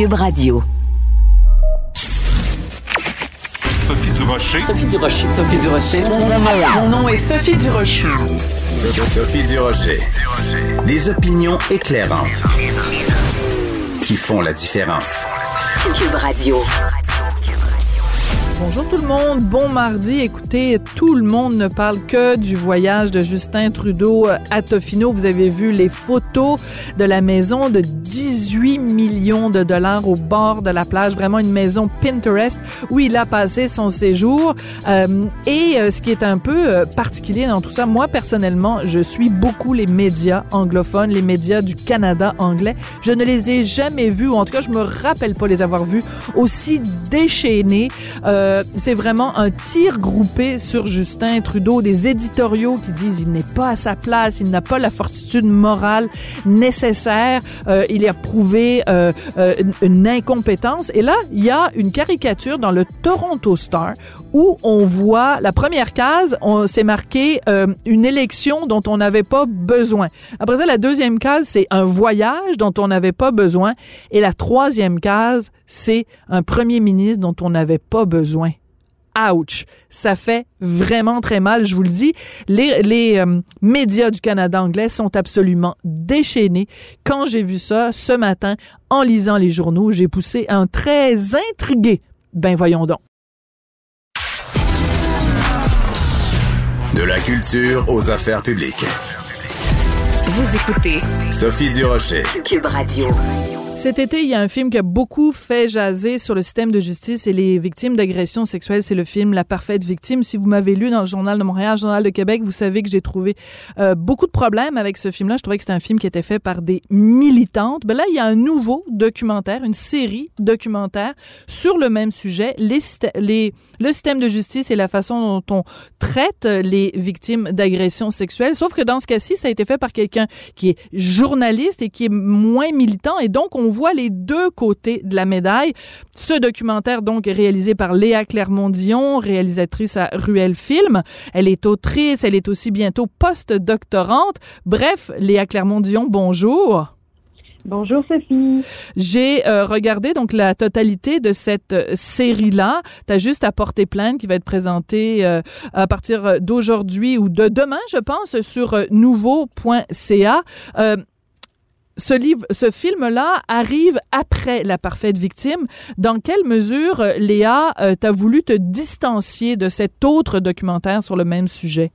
Cube Radio. Sophie Durocher. Sophie Durocher. Sophie Durocher. Mon nom est Sophie Durocher. Sophie Durocher. Des opinions éclairantes qui font la différence. Cube Radio. Bonjour tout le monde, bon mardi. Écoutez, tout le monde ne parle que du voyage de Justin Trudeau à Tofino. Vous avez vu les photos de la maison de 18 millions de dollars au bord de la plage. Vraiment une maison Pinterest où il a passé son séjour. Euh, et euh, ce qui est un peu euh, particulier dans tout ça, moi personnellement, je suis beaucoup les médias anglophones, les médias du Canada anglais. Je ne les ai jamais vus, ou en tout cas, je me rappelle pas les avoir vus aussi déchaînés. Euh, c'est vraiment un tir groupé sur Justin Trudeau, des éditoriaux qui disent il n'est pas à sa place, il n'a pas la fortitude morale nécessaire, euh, il a prouvé euh, une, une, incompétence. Et là, il y a une caricature dans le Toronto Star où on voit la première case, on s'est marqué une élection dont on n'avait pas besoin. Après ça, la deuxième case, c'est un voyage dont on n'avait pas besoin. Et la troisième case, c'est un premier ministre dont on n'avait pas besoin. Ouch! Ça fait vraiment très mal, je vous le dis. Les, les euh, médias du Canada anglais sont absolument déchaînés. Quand j'ai vu ça ce matin, en lisant les journaux, j'ai poussé un très intrigué. Ben voyons donc. De la culture aux affaires publiques. Vous écoutez Sophie Durocher. Cube Radio. Cet été, il y a un film qui a beaucoup fait jaser sur le système de justice et les victimes d'agressions sexuelles. C'est le film La parfaite victime. Si vous m'avez lu dans le Journal de Montréal, le Journal de Québec, vous savez que j'ai trouvé euh, beaucoup de problèmes avec ce film-là. Je trouvais que c'était un film qui était fait par des militantes. Ben là, il y a un nouveau documentaire, une série documentaire sur le même sujet, les, le système de justice et la façon dont on traite les victimes d'agressions sexuelles. Sauf que dans ce cas-ci, ça a été fait par quelqu'un qui est journaliste et qui est moins militant. Et donc, on voit les deux côtés de la médaille. Ce documentaire, donc, est réalisé par Léa Clermont-Dion, réalisatrice à Ruel Film. Elle est autrice, elle est aussi bientôt post-doctorante. Bref, Léa Clermont-Dion, bonjour. Bonjour Sophie. J'ai euh, regardé donc la totalité de cette euh, série-là. Tu as juste à porter plainte qui va être présentée euh, à partir d'aujourd'hui ou de demain, je pense, sur nouveau.ca ce film-là arrive après La parfaite victime. Dans quelle mesure, Léa, euh, t'as voulu te distancier de cet autre documentaire sur le même sujet?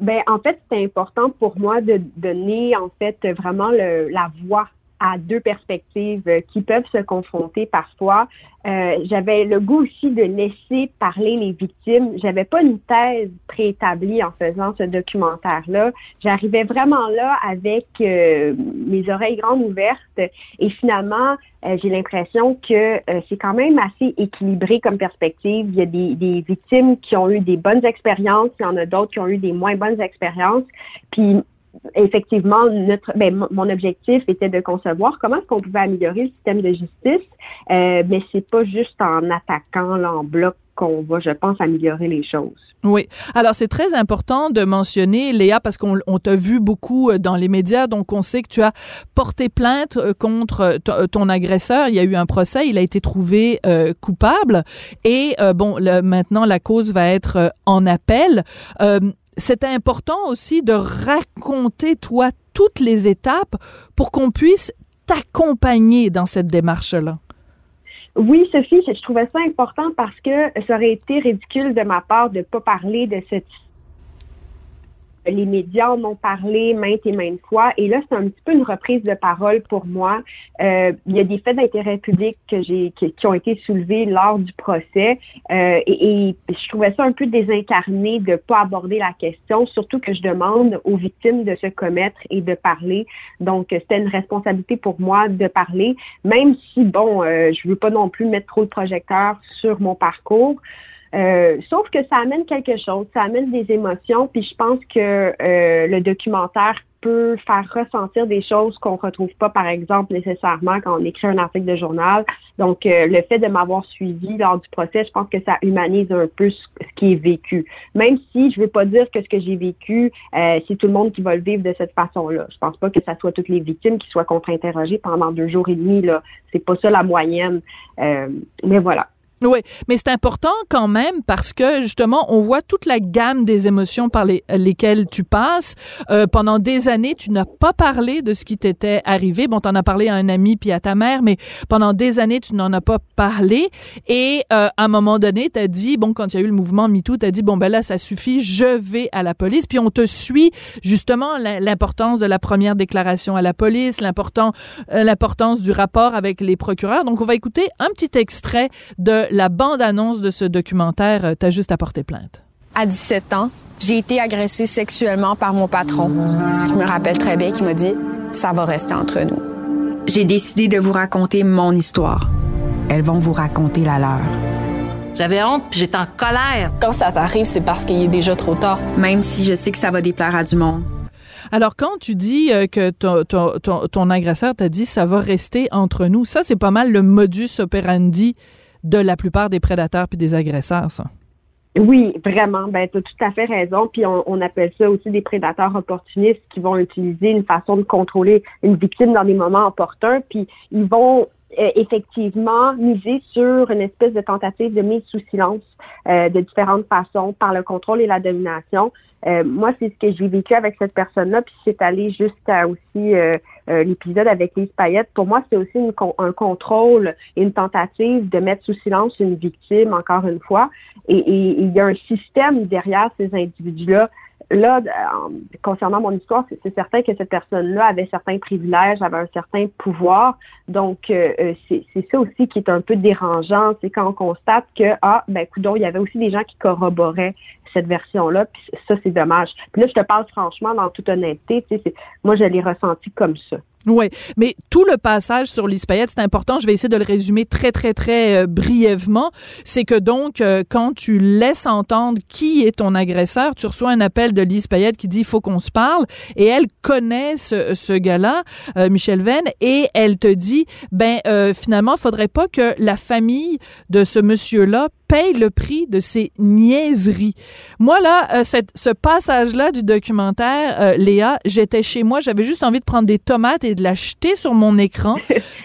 Ben, en fait, c'est important pour moi de donner, en fait, vraiment la voix à deux perspectives qui peuvent se confronter parfois. Euh, j'avais le goût aussi de laisser parler les victimes. J'avais pas une thèse préétablie en faisant ce documentaire-là. J'arrivais vraiment là avec euh, mes oreilles grandes ouvertes et finalement, euh, j'ai l'impression que euh, c'est quand même assez équilibré comme perspective. Il y a des, des, victimes qui ont eu des bonnes expériences, il y en a d'autres qui ont eu des moins bonnes expériences. Puis effectivement, notre, ben, mon objectif était de concevoir comment est-ce qu'on pouvait améliorer le système de justice, euh, mais c'est pas juste en attaquant là, en bloc qu'on va, je pense, améliorer les choses. Oui. Alors, c'est très important de mentionner, Léa, parce qu'on t'a vu beaucoup euh, dans les médias, donc on sait que tu as porté plainte euh, contre ton agresseur. Il y a eu un procès, il a été trouvé euh, coupable. Et, euh, bon, maintenant, la cause va être en appel. C'était important aussi de raconter, toi, toutes les étapes pour qu'on puisse t'accompagner dans cette démarche-là. Oui, Sophie, je trouvais ça important parce que ça aurait été ridicule de ma part de ne pas parler de cette les médias en ont parlé maintes et maintes fois. Et là, c'est un petit peu une reprise de parole pour moi. Euh, il y a des faits d'intérêt public que j'ai, qui, qui, ont été soulevés lors du procès. Euh, et, et, je trouvais ça un peu désincarné de pas aborder la question, surtout que je demande aux victimes de se commettre et de parler. Donc, c'était une responsabilité pour moi de parler, même si, bon, euh, je veux pas non plus mettre trop de projecteurs sur mon parcours. Euh, sauf que ça amène quelque chose, ça amène des émotions, puis je pense que euh, le documentaire peut faire ressentir des choses qu'on retrouve pas, par exemple, nécessairement quand on écrit un article de journal. Donc, euh, le fait de m'avoir suivi lors du procès, je pense que ça humanise un peu ce, qui est vécu. Même si je veux pas dire que ce que j'ai vécu, euh, c'est tout le monde qui va le vivre de cette façon-là. Je pense pas que ça soit toutes les victimes qui soient contre-interrogées pendant deux jours et demi. Là, c'est pas ça la moyenne. Euh, mais voilà. Oui, mais c'est important quand même parce que justement, on voit toute la gamme des émotions par lesquelles tu passes. Euh, pendant des années, tu n'as pas parlé de ce qui t'était arrivé. Bon, tu en as parlé à un ami puis à ta mère, mais pendant des années, tu n'en as pas parlé. Et euh, à un moment donné, tu as dit, bon, quand il y a eu le mouvement MeToo, tu as dit, bon, ben là, ça suffit, je vais à la police. Puis on te suit justement l'importance de la première déclaration à la police, euh, l'importance du rapport avec les procureurs. Donc, on va écouter un petit extrait de la bande-annonce de ce documentaire euh, T'as juste à porter plainte? À 17 ans, j'ai été agressée sexuellement par mon patron. Je me rappelle très bien qu'il m'a dit Ça va rester entre nous. J'ai décidé de vous raconter mon histoire. Elles vont vous raconter la leur. J'avais honte puis j'étais en colère. Quand ça t'arrive, c'est parce qu'il est déjà trop tard. Même si je sais que ça va déplaire à du monde. Alors, quand tu dis euh, que ton, ton, ton agresseur t'a dit ça va rester entre nous, ça, c'est pas mal le modus operandi de la plupart des prédateurs puis des agresseurs, ça? Oui, vraiment. Ben, tu as tout à fait raison. Puis on, appelle ça aussi des prédateurs opportunistes qui vont utiliser une façon de contrôler une victime dans des moments opportuns. Puis ils vont euh, effectivement miser sur une espèce de tentative de mise sous silence euh, de différentes façons par le contrôle et la domination. Euh, moi, c'est ce que j'ai vécu avec cette personne-là, puis c'est allé jusqu'à aussi l'épisode avec Lise Payette. Pour moi, c'est aussi un contrôle et une tentative de mettre sous silence une victime, encore une fois. et il y a un système derrière ces individus-là là, concernant mon histoire, c'est certain que cette personne-là avait certains privilèges, avait un certain pouvoir. Donc, euh, euh, c'est ça aussi qui est un peu dérangeant, c'est quand on constate que, ah, ben, coudon, il y avait aussi des gens qui corroboraient cette version-là, puis ça, c'est dommage. Puis là, je te parle franchement, dans toute honnêteté, moi, je l'ai ressenti comme ça. Oui, mais tout le passage sur Lise c'est important. Je vais essayer de le résumer très, très, très euh, brièvement. C'est que donc, euh, quand tu laisses entendre qui est ton agresseur, tu reçois un appel de Lise Payette qui dit « il faut qu'on se parle ». Et elle connaît ce, ce gars-là, euh, Michel Venn, et elle te dit « ben finalement, faudrait pas que la famille de ce monsieur-là paye le prix de ses niaiseries. Moi, là, euh, cette, ce passage-là du documentaire, euh, Léa, j'étais chez moi, j'avais juste envie de prendre des tomates et de la jeter sur mon écran.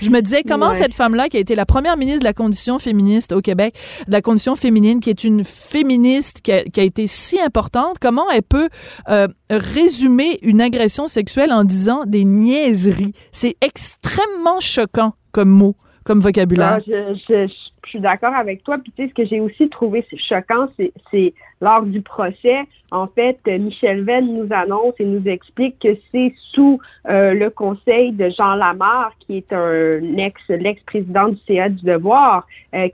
Je me disais, comment cette femme-là, qui a été la première ministre de la condition féministe au Québec, de la condition féminine, qui est une féministe qui a, qui a été si importante, comment elle peut euh, résumer une agression sexuelle en disant des niaiseries? C'est extrêmement choquant comme mot comme vocabulaire. Ah, je, suis d'accord avec toi. Puis tu sais, ce que j'ai aussi trouvé choquant, c'est lors du procès, en fait, Michel Venn nous annonce et nous explique que c'est sous euh, le conseil de Jean Lamarre, qui est un ex, l'ex-président du CA du Devoir, euh,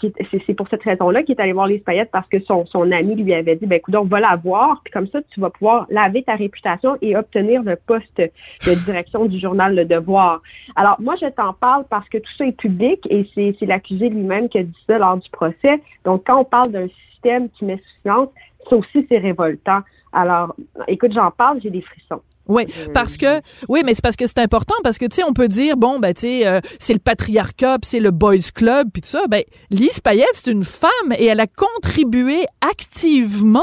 c'est pour cette raison-là qu'il est allé voir les paillettes parce que son, son ami lui avait dit, ben écoute, on va la voir, puis comme ça, tu vas pouvoir laver ta réputation et obtenir le poste de direction du journal Le Devoir. Alors, moi, je t'en parle parce que tout ça est public et c'est l'accusé lui-même qui a dit ça lors du procès. Donc, quand on parle d'un système qui met sous silence, ça aussi, c'est révoltant. Alors, écoute, j'en parle, j'ai des frissons. Oui, parce que oui, mais c'est parce que c'est important parce que tu sais on peut dire bon ben tu sais euh, c'est le patriarcat, c'est le boys club puis tout ça. Ben Lise Payette c'est une femme et elle a contribué activement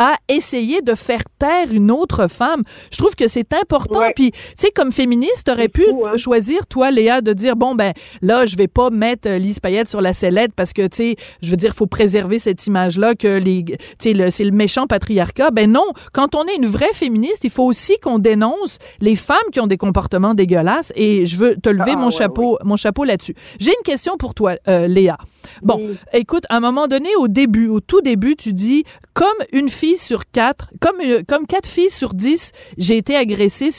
à essayer de faire taire une autre femme. Je trouve que c'est important. Puis, tu sais, comme féministe, t'aurais pu hein. choisir, toi, Léa, de dire, bon, ben là, je vais pas mettre euh, Lise Payette sur la sellette parce que, tu sais, je veux dire, faut préserver cette image-là que les, tu sais, c'est le méchant patriarcat. Ben non, quand on est une vraie féministe, il faut aussi qu'on dénonce les femmes qui ont des comportements dégueulasses. Et je veux te lever ah, mon chapeau, mon chapeau là-dessus. J'ai une question pour toi, euh, Léa. Bon, écoute, à un moment donné, au début, au tout début, tu dis, comme une fille sur quatre, comme, euh, comme quatre filles sur dix, j'ai été agressée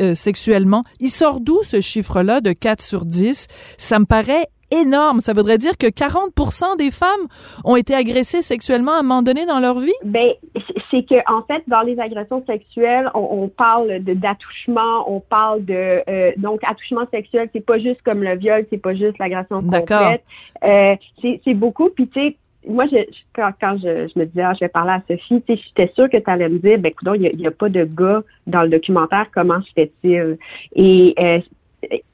euh, sexuellement. Il sort d'où ce chiffre-là de 4 sur 10? Ça me paraît énorme. Ça voudrait dire que 40% des femmes ont été agressées sexuellement à un moment donné dans leur vie? Ben, c'est que en fait, dans les agressions sexuelles, on, parle d'attouchement, on parle de euh, donc attouchement sexuel, c'est pas juste comme le viol, c'est pas juste l'agression complète. Euh, c'est beaucoup. Puis tu sais, moi, je, quand, quand je, je, me disais, ah, je vais parler à Sophie, tu sais, j'étais sûre que tu allais me dire, ben, écoute, il n'y a, a, pas de gars dans le documentaire, comment se fait-il? Et euh,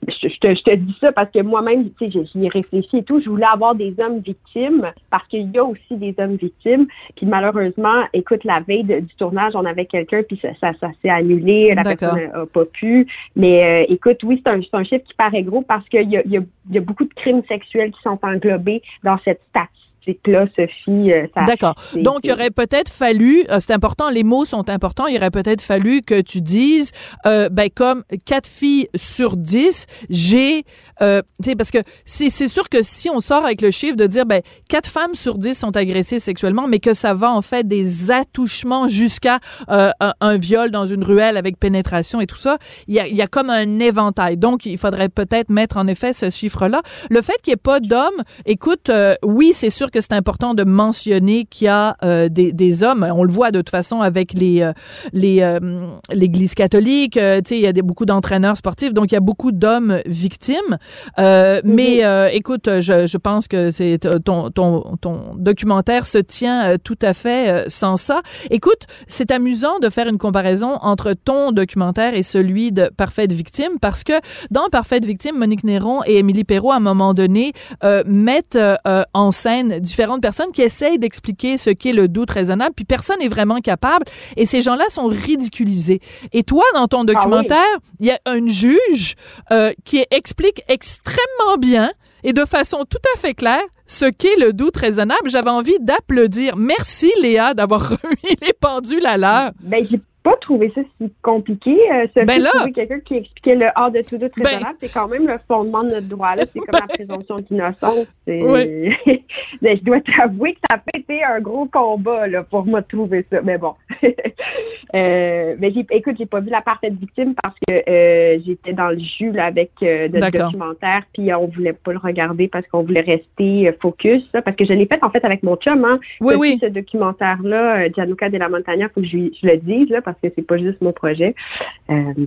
je, te, je, te, dis ça parce que moi-même, tu sais, j'y ai réfléchi et tout. Je voulais avoir des hommes victimes parce qu'il y a aussi des hommes victimes. Puis malheureusement, écoute, la veille de, du tournage, on avait quelqu'un, puis ça, ça, ça s'est annulé. La personne n'a pas pu. Mais euh, écoute, oui, c'est un, un, chiffre qui paraît gros parce qu'il y a, y, a, y a beaucoup de crimes sexuels qui sont englobés dans cette statistique là, Sophie. Euh, D'accord. Donc, il aurait peut-être fallu, euh, c'est important, les mots sont importants, il aurait peut-être fallu que tu dises, euh, ben, comme quatre filles sur dix, j'ai, euh, tu sais, parce que c'est sûr que si on sort avec le chiffre de dire, ben, quatre femmes sur dix sont agressées sexuellement, mais que ça va en fait des attouchements jusqu'à euh, un, un, viol dans une ruelle avec pénétration et tout ça, il y a, y a comme un éventail. Donc, il faudrait peut-être mettre en effet ce chiffre-là. Le fait qu'il n'y ait pas d'hommes, écoute, oui, c'est sûr que c'est important de mentionner qu'il y a euh, des, des, hommes. On le voit de toute façon avec les euh, les euh, l'Église catholique. tu sais, il y a des, beaucoup d'entraîneurs sportifs, donc il y a beaucoup d'hommes victimes. Mm-hmm. Mais écoute, je, je pense que c'est ton, ton ton documentaire se tient tout à fait sans ça. Écoute, c'est amusant de faire une comparaison entre ton documentaire et celui de Parfaite victime parce que dans Parfaite victime, Monique Néron et Émilie Perrault à un moment donné mettent en scène différentes personnes qui essayent d'expliquer ce qu'est le doute raisonnable, puis personne n'est vraiment capable. Et ces gens-là sont ridiculisés. Et toi, dans ton documentaire, il y a un juge euh, qui explique extrêmement bien et de façon tout à fait claire ce qu'est le doute raisonnable. J'avais envie d'applaudir. Merci Léa d'avoir remis les pendules à l'heure. Ben, pas trouvé ça si compliqué. Euh, ben là, quelqu'un qui expliquait le hors de tout doute ben raisonnable, c'est quand même le fondement de notre droit là. C'est comme la présomption d'innocence. Oui. Ben, je dois t'avouer que ça a été un gros combat là pour moi de trouver ça. Mais bon. euh, mais j'ai, écoute, j'ai pas vu la parfaite victime parce que euh, j'étais dans le jus là, avec euh, notre documentaire, puis on voulait pas le regarder parce qu'on voulait rester euh, focus. Là, parce que je l'ai fait en fait avec mon chum. Hein, oui, oui. Ce documentaire là, Gianluca de la Montagna, faut que je, je le dise là parce que c'est pas juste mon projet. Euh,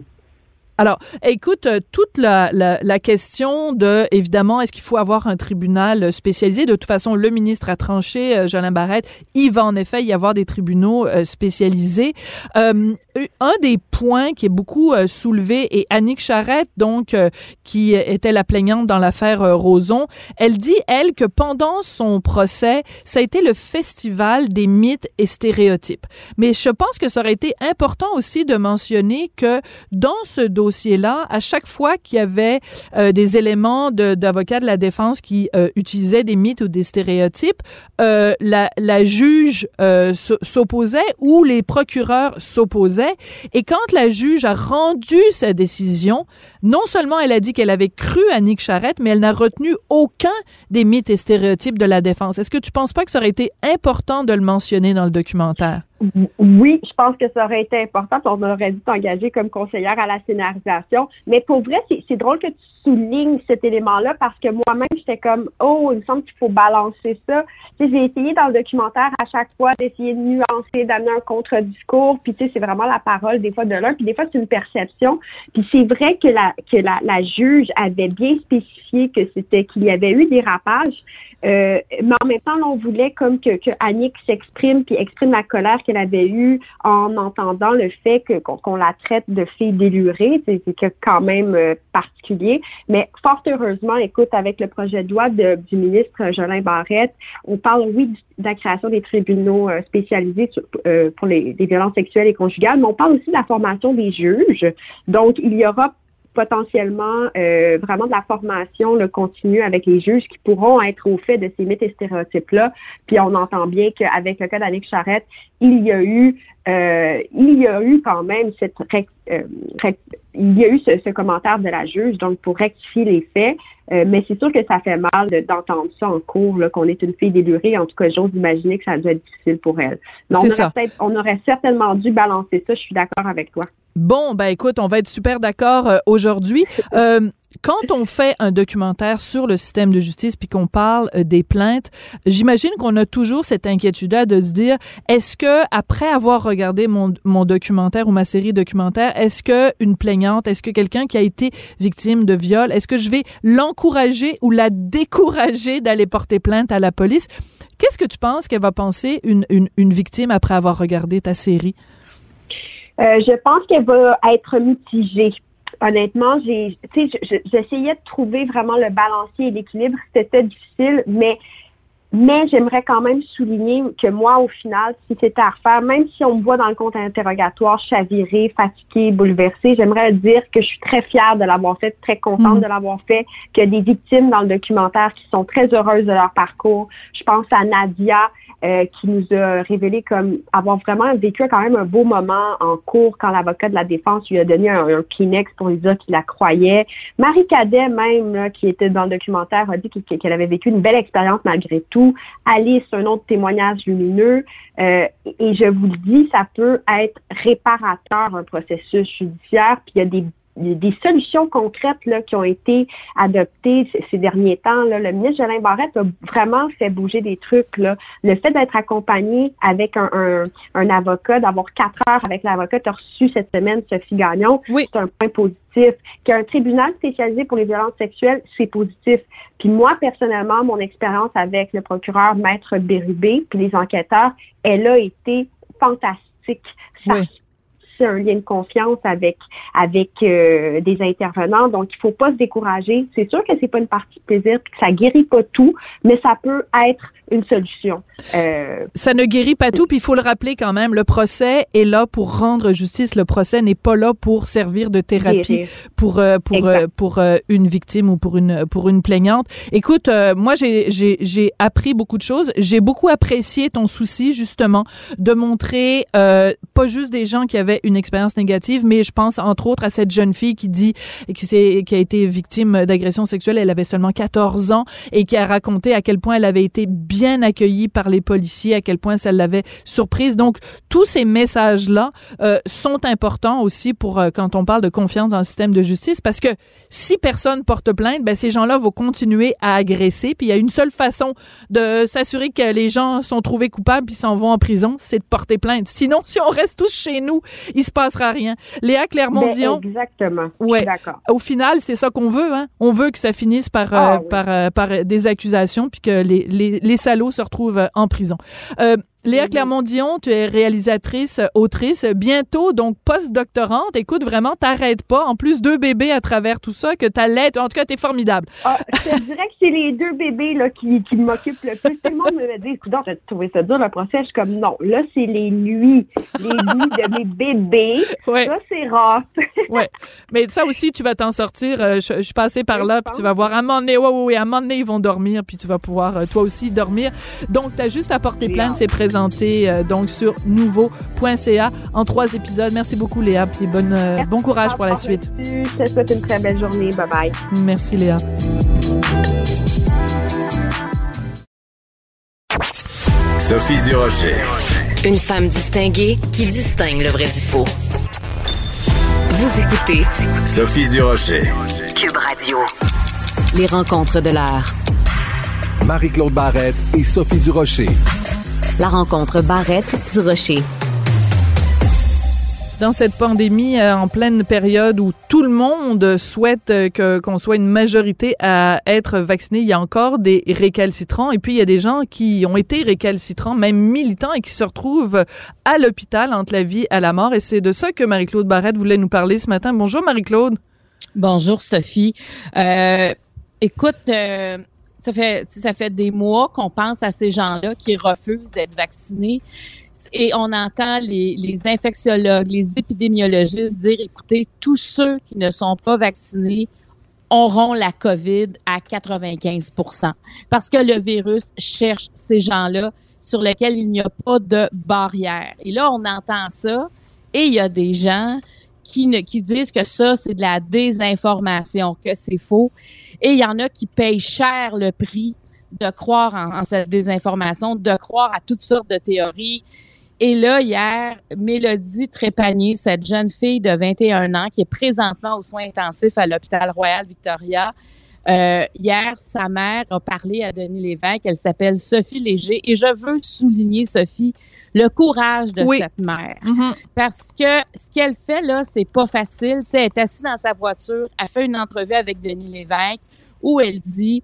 alors, écoute, euh, toute la, la, question de, évidemment, est-ce qu'il faut avoir un tribunal spécialisé? De toute façon, le ministre a tranché, euh, Jolin Barrette, il va en effet y avoir des tribunaux euh, spécialisés. Euh, un des points qui est beaucoup soulevé, et Annick Charrette, donc, qui était la plaignante dans l'affaire Roson, elle dit, elle, que pendant son procès, ça a été le festival des mythes et stéréotypes. Mais je pense que ça aurait été important aussi de mentionner que dans ce dossier, dossier-là, à chaque fois qu'il y avait euh, des éléments d'avocats de, la défense qui euh, utilisaient des mythes ou des stéréotypes, euh, la, la, juge s'opposait ou les procureurs s'opposaient. Et quand la juge a rendu sa décision, non seulement elle a dit qu'elle avait cru à Nick Charette, mais elle n'a retenu aucun des mythes et stéréotypes de la défense. Est-ce que tu penses pas que ça aurait été important de le mentionner dans le documentaire? Oui, je pense que ça aurait été important. On aurait dû t'engager comme conseillère à la scénarisation. Mais pour vrai, c'est drôle que tu soulignes cet élément-là parce que moi-même, j'étais comme, oh, il me semble qu'il faut balancer ça. J'ai essayé dans le documentaire à chaque fois d'essayer de nuancer, d'amener un contre-discours. Puis, tu sais, c'est vraiment la parole des fois de l'un. Puis, des fois, c'est une perception. Puis, c'est vrai que la, que la, la juge avait bien spécifié que c'était qu'il y avait eu des rapages. Euh, mais en même temps, on voulait comme que, que Annick s'exprime puis exprime la colère qu'elle avait eue en entendant le fait que qu'on la traite de fille délurée. C'est quand même euh, particulier. Mais fort heureusement, écoute, avec le projet de loi du ministre Jolin Barrette, on parle, oui, de la création des tribunaux euh, spécialisés euh, pour les, les violences sexuelles et conjugales, mais on parle aussi de la formation des juges. Donc, il y aura potentiellement euh, vraiment de la formation le continue avec les juges qui pourront être au fait de ces mythes et stéréotypes-là. Puis on entend bien qu'avec le cas d'Annick Charrette, il y a eu euh, il y a eu quand même cette euh, il y a eu ce, ce, commentaire de la juge, donc pour rectifier les faits, euh, mais c'est sûr que ça fait mal d'entendre ça en cours, qu'on est une fille délurée. En tout cas, j'ose imaginer que ça doit être difficile pour elle. Mais on aurait, on aurait certainement dû balancer ça, je suis d'accord avec toi. Bon, ben écoute, on va être super d'accord aujourd'hui. Quand on fait un documentaire sur le système de justice puis qu'on parle euh, des plaintes, j'imagine qu'on a toujours cette inquiétude-là de se dire est-ce que après avoir regardé mon, mon documentaire ou ma série documentaire, est-ce que une plaignante, est-ce que quelqu'un qui a été victime de viol, est-ce que je vais l'encourager ou la décourager d'aller porter plainte à la police? Qu'est-ce que tu penses qu'elle va penser une, une, une victime après avoir regardé ta série? Euh, je pense qu'elle va être mitigée honnêtement, j'ai, j'essayais de trouver vraiment le balancier et l'équilibre. C'était difficile, mais mais j'aimerais quand même souligner que moi, au final, si c'était à refaire, même si on me voit dans le compte interrogatoire chaviré, fatigué, bouleversé, j'aimerais dire que je suis très fière de l'avoir fait, très contente mm. de l'avoir fait, qu'il y a des victimes dans le documentaire qui sont très heureuses de leur parcours. Je pense à Nadia, euh, qui nous a révélé comme avoir vraiment vécu quand même un beau moment en cours quand l'avocat de la défense lui a donné un, un Kleenex pour lui dire qu'il la croyait. Marie Cadet même, qui était dans le documentaire, a dit qu'elle avait vécu une belle expérience malgré tout. Alice, un autre témoignage lumineux. Euh, et je vous le dis, ça peut être réparateur un processus judiciaire. Puis il y a des des solutions concrètes là, qui ont été adoptées ces derniers temps. Là. Le ministre Jolin Barrette a vraiment fait bouger des trucs. Là. Le fait d'être accompagné avec un, un, un avocat, d'avoir quatre heures avec l'avocat, tu as reçu cette semaine Sophie Gagnon, oui. c'est un point positif. Qu'un tribunal spécialisé pour les violences sexuelles, c'est positif. Puis moi, personnellement, mon expérience avec le procureur Maître Bérubé, puis les enquêteurs, elle a été fantastique. Ça oui un lien de confiance avec avec euh, des intervenants. Donc, il faut pas se décourager. C'est sûr que c'est pas une partie de plaisir, que ça guérit pas tout, mais ça peut être une solution. Euh, ça ne guérit pas tout, puis il faut le rappeler quand même, le procès est là pour rendre justice. Le procès n'est pas là pour servir de thérapie guérir. pour euh, pour euh, pour euh, une victime ou pour une pour une plaignante. Écoute, euh, moi j'ai j'ai j'ai appris beaucoup de choses. J'ai beaucoup apprécié ton souci justement de montrer pas juste des gens qui avaient une expérience négative, mais je pense entre autres à cette jeune fille qui dit qui qui a été victime d'agression sexuelle. Elle avait seulement 14 ans et qui a raconté à quel point elle avait été bien accueillie par les policiers, à quel point ça l'avait surprise. Donc, tous ces messages-là euh, sont importants aussi pour euh, quand on parle de confiance dans le système de justice, parce que si personne porte plainte, ben, ces gens-là vont continuer à agresser. Puis il y a une seule façon de s'assurer que les gens sont trouvés coupables puis s'en vont en prison, c'est de porter plainte. Sinon, si on reste tous chez nous, il se passera rien. Léa Clermont-Dion. Ben, exactement. Ouais. Au final, c'est ça qu'on veut. Hein? On veut que ça finisse par, ah, euh, oui. par, euh, par des accusations puis que les, les, les salauds se retrouvent en prison. Euh, Léa Clermont-Dion, tu es réalisatrice, autrice, bientôt donc post-doctorante. Écoute, vraiment, t'arrêtes pas. En plus, deux bébés à travers tout ça, que t'as l'aide. En tout cas, t'es formidable. Ah, je te dirais que c'est les deux bébés là, qui, qui m'occupent le plus. Tout le monde me dit, écoute, j'ai trouvé ça dur le procès. Je suis comme, non, là, c'est les nuits. Les nuits de mes bébés. Ouais. Ça, c'est rare. ouais. Mais ça aussi, tu vas t'en sortir. Euh, je, je, suis passée par là, puis tu vas voir, à un moment donné, ouais, ouais, ouais, à un moment donné, ils vont dormir, puis tu vas pouvoir, euh, toi aussi, dormir. Donc, t'as juste à porter plainte, c'est présent présenté euh, donc sur nouveau.ca en trois épisodes. Merci beaucoup Léa, et bonne, euh, bon courage pour la suite. Je te souhaite une très belle journée. Bye bye. Merci Léa. Sophie Durocher. Une femme distinguée qui distingue le vrai du faux. Vous écoutez Sophie Durocher. Cube Radio. Les rencontres de l'heure. Marie-Claude Barrette et Sophie Durocher. La rencontre Barrette du Rocher. Dans cette pandémie, euh, en pleine période où tout le monde souhaite euh, que qu'on soit une majorité à être vacciné, il y a encore des récalcitrants. Et puis il y a des gens qui ont été récalcitrants, même militants, et qui se retrouvent à l'hôpital entre la vie et la mort. Et c'est de ça que Marie-Claude Barrette voulait nous parler ce matin. Bonjour Marie-Claude. Bonjour Sophie. Euh, écoute. Euh ça fait, des mois qu'on pense à ces gens-là qui refusent d'être vaccinés. Et on entend les, les infectiologues, les épidémiologistes dire, écoutez, tous ceux qui ne sont pas vaccinés auront la COVID à 95% parce que le virus cherche ces gens-là sur lesquels il n'y a pas de barrière. Et là, on entend ça et il y a des gens qui, disent que ça, c'est de la désinformation, que c'est faux. Et il y en a qui payent cher le prix de croire en, en, cette désinformation, de croire à toutes sortes de théories. Et là, hier, Mélodie Trépanier, cette jeune fille de 21 ans qui est présentement aux soins intensifs à l'hôpital Royal Victoria, euh, hier, sa mère a parlé à Denis Lévesque. Elle s'appelle Sophie Léger. Et je veux souligner, Sophie, le courage de cette mère. Mm-hmm. Parce que ce qu'elle fait là, c'est pas facile. Tu sais, elle est assise dans sa voiture, elle fait une entrevue avec Denis Lévesque où elle dit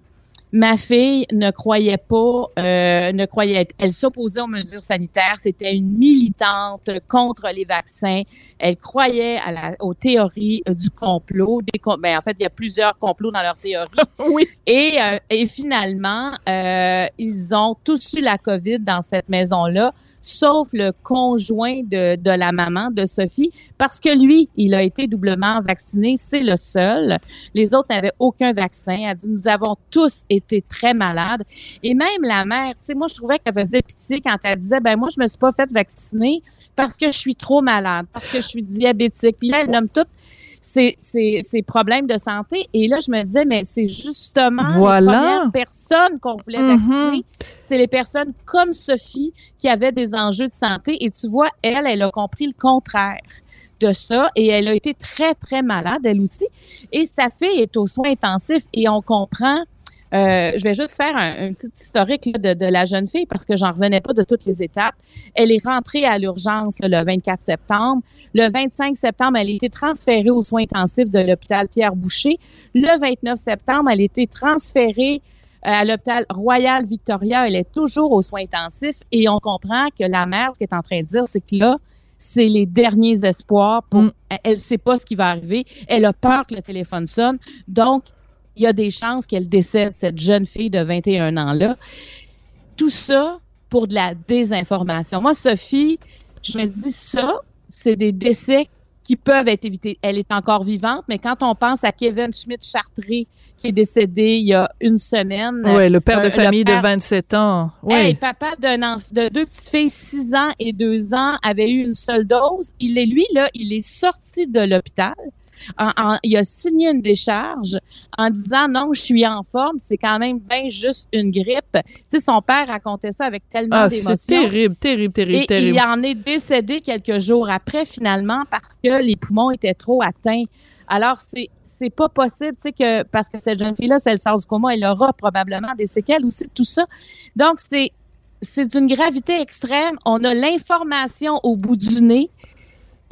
Ma fille ne croyait pas, euh, ne croyait, elle s'opposait aux mesures sanitaires. C'était une militante contre les vaccins. Elle croyait à la, aux théories euh, du complot. Des, ben, en fait, il y a plusieurs complots dans leur théorie. oui. Et, euh, et finalement, euh, ils ont tous eu la COVID dans cette maison-là sauf le conjoint de, de, la maman de Sophie, parce que lui, il a été doublement vacciné, c'est le seul. Les autres n'avaient aucun vaccin. Elle dit, nous avons tous été très malades. Et même la mère, tu sais, moi, je trouvais qu'elle faisait pitié quand elle disait, ben moi, je me suis pas fait vacciner parce que je suis trop malade, parce que je suis diabétique. Puis là, elle nomme toutes ces, ces, problèmes de santé. Et là, je me disais, mais c'est justement voilà. les premières personnes qu'on voulait vacciner. C'est les personnes comme Sophie qui avaient des enjeux de santé. Et tu vois, elle, elle a compris le contraire de ça et elle a été très, très malade, elle aussi. Et sa fille est aux soins intensifs et on comprend euh, je vais juste faire un, petit historique de, de, la jeune fille parce que j'en revenais pas de toutes les étapes. Elle est rentrée à l'urgence le 24 septembre. Le 25 septembre, elle a été transférée aux soins intensifs de l'hôpital Pierre Boucher. Le 29 septembre, elle a été transférée euh, à l'hôpital Royal Victoria. Elle est toujours aux soins intensifs et on comprend que la mère, ce qu'elle est en train de dire, c'est que là, c'est les derniers espoirs. Pour, Mm. Elle sait pas ce qui va arriver. Elle a peur que le téléphone sonne. Donc, il y a des chances qu'elle décède, cette jeune fille de 21 ans-là. Tout ça pour de la désinformation. Moi, Sophie, je me dis ça, c'est des décès qui peuvent être évités. Elle est encore vivante, mais quand on pense à Kevin Schmidt-Chartré, qui est décédé il y a une semaine. Oui, le père de euh, famille le père- de 27 ans. Oui. Hey, papa d'un de deux petites filles, 6 ans et 2 ans, avait eu une seule dose. Il est, lui, là, il est sorti de l'hôpital. En- en- il a signé une décharge en disant non, je suis en forme, c'est quand même bien juste une grippe. Tu sais, son père racontait ça avec tellement Ah, c'est d'émotions. terrible, terrible, terrible, Et terrible. il en est décédé quelques jours après, finalement, parce que les poumons étaient trop atteints. Alors, c'est, c'est pas possible, tu sais, que, parce que cette jeune fille-là, si elle sort du coma, elle aura probablement des séquelles aussi de tout ça. Donc, c'est, c'est d'une gravité extrême. On a l'information au bout du nez.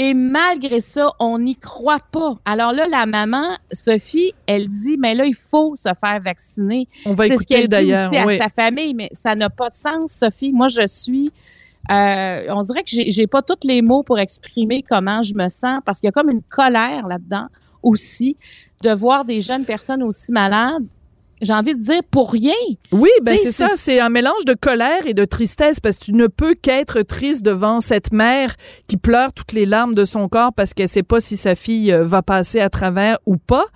Et malgré ça, on n'y croit pas. Alors là, la maman, Sophie, elle dit, mais là, il faut se faire vacciner. On va C'est ce écouter qu'elle dit d'ailleurs. aussi à oui. sa famille, mais ça n'a pas de sens, Sophie. Moi, je suis... euh, on dirait que j'ai j'ai pas tous les mots pour exprimer comment je me sens parce qu'il y a comme une colère là-dedans aussi de voir des jeunes personnes aussi malades. J'ai envie de dire pour rien. Oui, ben c'est ça, c'est- c'est un mélange de colère et de tristesse parce que tu ne peux qu'être triste devant cette mère qui pleure toutes les larmes de son corps parce qu'elle sait pas si sa fille euh, va passer à travers ou pas.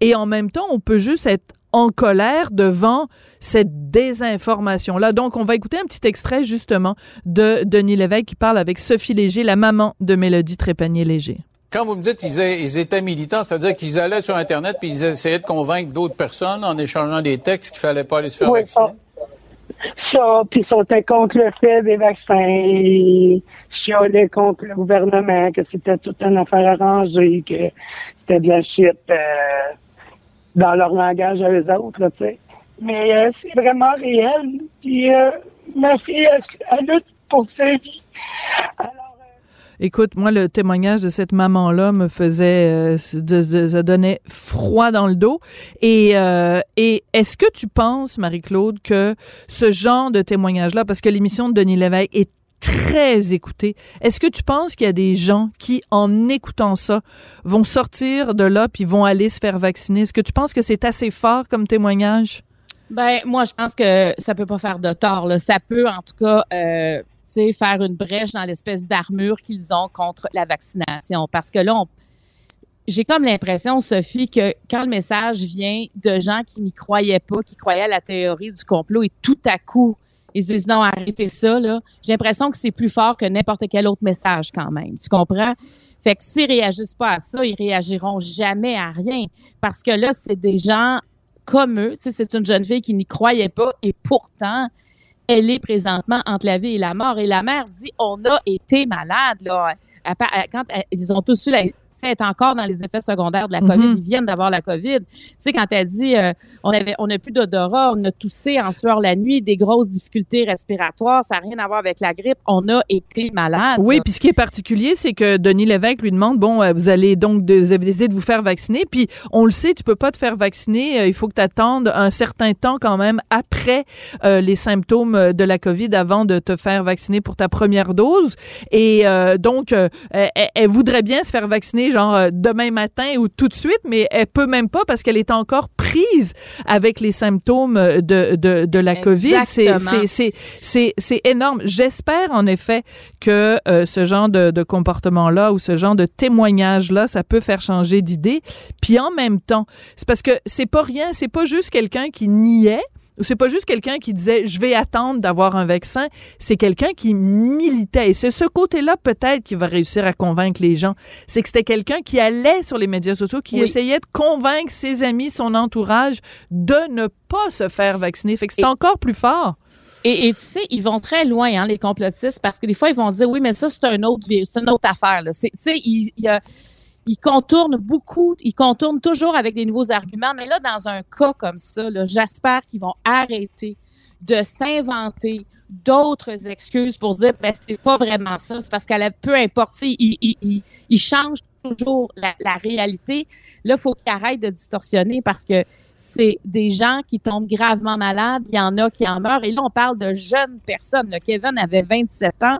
Et en même temps, on peut juste être en colère devant cette désinformation-là. Donc, on va écouter un petit extrait justement de Denis Lévesque qui parle avec Sophie Léger, la maman de Mélodie Trépanier-Léger. Quand vous me dites qu'ils ils étaient militants, c'est-à-dire qu'ils allaient sur Internet puis ils essayaient de convaincre d'autres personnes en échangeant des textes qu'il fallait pas aller se faire Oui, vacciner? Ça, puis ils sont contre le fait des vaccins, ils chialaient contre le gouvernement, que c'était toute une affaire arrangée, que c'était de la shit euh, dans leur langage à eux autres, tu sais. Mais euh, c'est vraiment réel. Puis euh, ma fille, elle, elle lutte pour sa vie. Écoute, moi, le témoignage de cette maman-là me faisait, euh, ça donnait froid dans le dos. Et, euh, est-ce que tu penses, Marie-Claude, que ce genre de témoignage-là, parce que l'émission de Denis Lévesque est très écoutée, est-ce que tu penses qu'il y a des gens qui, en écoutant ça, vont sortir de là puis vont aller se faire vacciner? Est-ce que tu penses que c'est assez fort comme témoignage? Ben, moi, je pense que ça peut pas faire de tort. Là. Ça peut, en tout cas, euh, faire une brèche dans l'espèce d'armure qu'ils ont contre la vaccination. Parce que là, j'ai comme l'impression, Sophie, que quand le message vient de gens qui n'y croyaient pas, qui croyaient à la théorie du complot, et tout à coup, ils disent non, arrêtez ça, là. J'ai l'impression que c'est plus fort que n'importe quel autre message quand même. Tu comprends? Fait que s'ils réagissent pas à ça, ils réagiront jamais à rien. Parce que là, c'est des gens comme eux. Tu sais, c'est une jeune fille qui n'y croyait pas et pourtant, elle est présentement entre la vie et la mort. Et la mère dit, on a été malade, là. Quand ils ont tous eu la, est encore dans les effets secondaires de la COVID. Mhm. Ils viennent d'avoir la COVID. Tu sais, quand elle dit euh, on avait, on n'a plus d'odorat, on a toussé en sueur la nuit, des grosses difficultés respiratoires, ça n'a rien à voir avec la grippe. On a été malade. Oui, puis ce qui est particulier, c'est que Denis Lévesque lui demande bon, euh, vous allez donc de, vous avez décidé de vous faire vacciner, puis on le sait, tu peux pas te faire vacciner. Euh, il faut que tu attendes un certain temps quand même après les symptômes de la COVID avant de te faire vacciner pour ta première dose. Et donc, elle voudrait bien se faire vacciner genre euh, demain matin ou tout de suite, mais elle peut même pas parce qu'elle est encore prise avec les symptômes euh, de, de, de la COVID. C'est énorme. J'espère en effet que euh, ce genre de, de comportement-là ou ce genre de témoignage-là, ça peut faire changer d'idée. Puis en même temps, c'est parce que c'est pas rien, c'est pas juste quelqu'un qui niait, c'est pas juste quelqu'un qui disait je vais attendre d'avoir un vaccin, c'est quelqu'un qui militait. Et c'est ce côté-là peut-être qui va réussir à convaincre les gens. C'est que c'était quelqu'un qui allait sur les médias sociaux, qui essayait de convaincre ses amis, son entourage de ne pas se faire vacciner. Fait que c'est encore plus fort. Et, tu sais, ils vont très loin, hein, les complotistes, parce que des fois, ils vont dire, oui, mais ça, c'est un autre virus, c'est une autre affaire. Tu sais, il y a il contourne beaucoup, il contourne toujours avec des nouveaux arguments, mais là, dans un cas comme ça, j'espère qu'ils vont arrêter de s'inventer d'autres excuses pour dire ben c'est pas vraiment ça, c'est parce qu'elle peu importe, il, il, toujours la, réalité. Là, il faut qu'il arrête de distorsionner parce que c'est des gens qui tombent gravement malades, il y en a qui en meurent. Et là, on parle de jeunes personnes. Kevin avait 27 ans.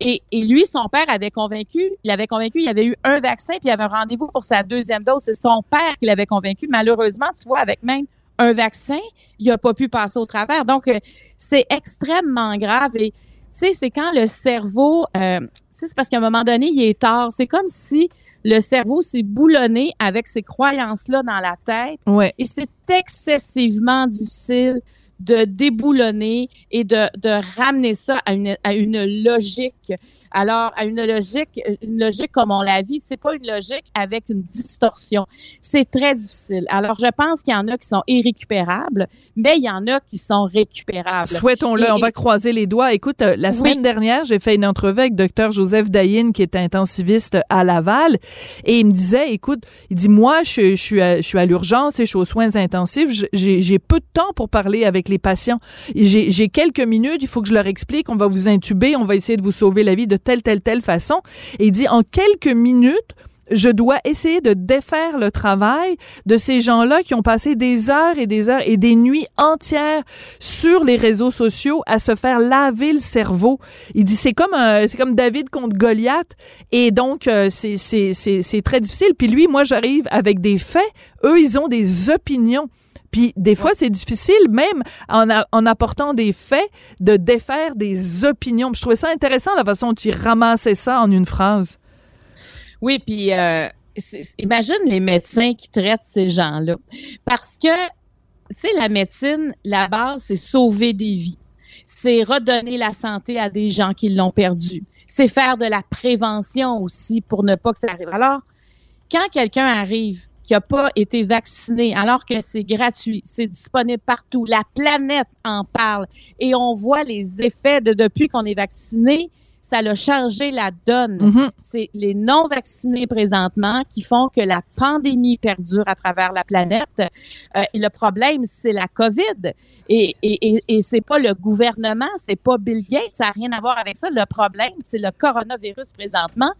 Et, lui, son père avait convaincu, il avait convaincu, il y avait eu un vaccin, puis il avait un rendez-vous pour sa deuxième dose. C'est son père qui l'avait convaincu. Malheureusement, tu vois, avec même un vaccin, il n'a pas pu passer au travers. Donc, euh, c'est extrêmement grave. Et tu sais, c'est quand le cerveau, euh, c'est parce qu'à un moment donné, il est tard. C'est comme si le cerveau s'est boulonné avec ces croyances-là dans la tête. Ouais. Et c'est excessivement difficile de déboulonner et de, de ramener ça à une, à une logique alors, à une logique, une logique comme on la vit, c'est pas une logique avec une distorsion. C'est très difficile. Alors, je pense qu'il y en a qui sont irrécupérables, mais il y en a qui sont récupérables. Souhaitons-le. On va croiser les doigts. Écoute, euh, la semaine dernière, j'ai fait une entrevue avec Dr Joseph Dayin, qui est intensiviste à Laval, et il me disait, écoute, il dit, moi, je, je suis à, je suis à l'urgence et je suis aux soins intensifs. J'ai peu de temps pour parler avec les patients. J'ai quelques minutes. Il faut que je leur explique. On va vous intuber. On va essayer de vous sauver la vie de telle, telle, telle façon. Et il dit, en quelques minutes, je dois essayer de défaire le travail de ces gens-là qui ont passé des heures et des heures et des nuits entières sur les réseaux sociaux à se faire laver le cerveau. Il dit c'est comme c'est comme David contre Goliath et donc euh, c'est c'est c'est très difficile. Puis lui, moi j'arrive avec des faits, eux ils ont des opinions. Puis des fois, c'est difficile, même en, en, apportant des faits, de défaire des opinions. je trouvais ça intéressant la façon dont il ramassait ça en une phrase. Oui, puis euh, imagine les médecins qui traitent ces gens-là. Parce que, tu sais, la médecine, la base, c'est sauver des vies. C'est redonner la santé à des gens qui l'ont perdu. C'est faire de la prévention aussi pour ne pas que ça arrive. Alors, quand quelqu'un arrive qui n'a pas été vacciné, alors que c'est gratuit, c'est disponible partout, la planète en parle et on voit les effets de depuis qu'on est vacciné, ça a changé la donne. Mm-hmm. C'est les non-vaccinés présentement qui font que la pandémie perdure à travers la planète. Euh, et le problème, c'est la COVID. Et, et, et, c'est pas le gouvernement, c'est pas Bill Gates, ça n'a rien à voir avec ça. Le problème, c'est le coronavirus présentement.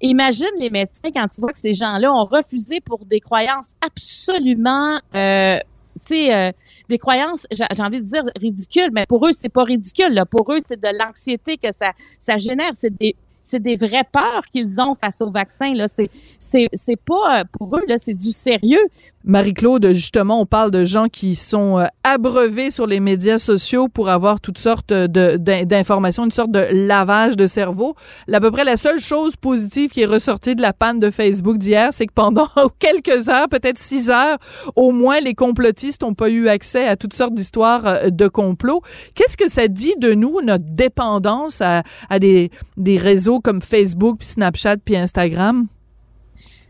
Imagine les médecins quand ils voient que ces gens-là ont refusé pour des croyances absolument, euh, tu sais, euh, des croyances, j'ai envie de dire ridicules, mais pour eux, c'est pas ridicule. Là. Pour eux, c'est de l'anxiété que ça, ça génère. C'est des, c'est des vraies peurs qu'ils ont face au vaccin. Là, c'est, c'est, c'est pas euh, pour eux là, c'est du sérieux. Marie-Claude, justement, on parle de gens qui sont euh, abreuvés sur les médias sociaux pour avoir toutes sortes de, d'informations, une sorte de lavage de cerveau. À peu près la seule chose positive qui est ressortie de la panne de Facebook d'hier, c'est que pendant quelques heures, peut-être six heures, au moins les complotistes n'ont pas eu accès à toutes sortes d'histoires euh, de complots. Qu'est-ce que ça dit de nous, notre dépendance à, à des, des réseaux comme Facebook, puis Snapchat, puis Instagram?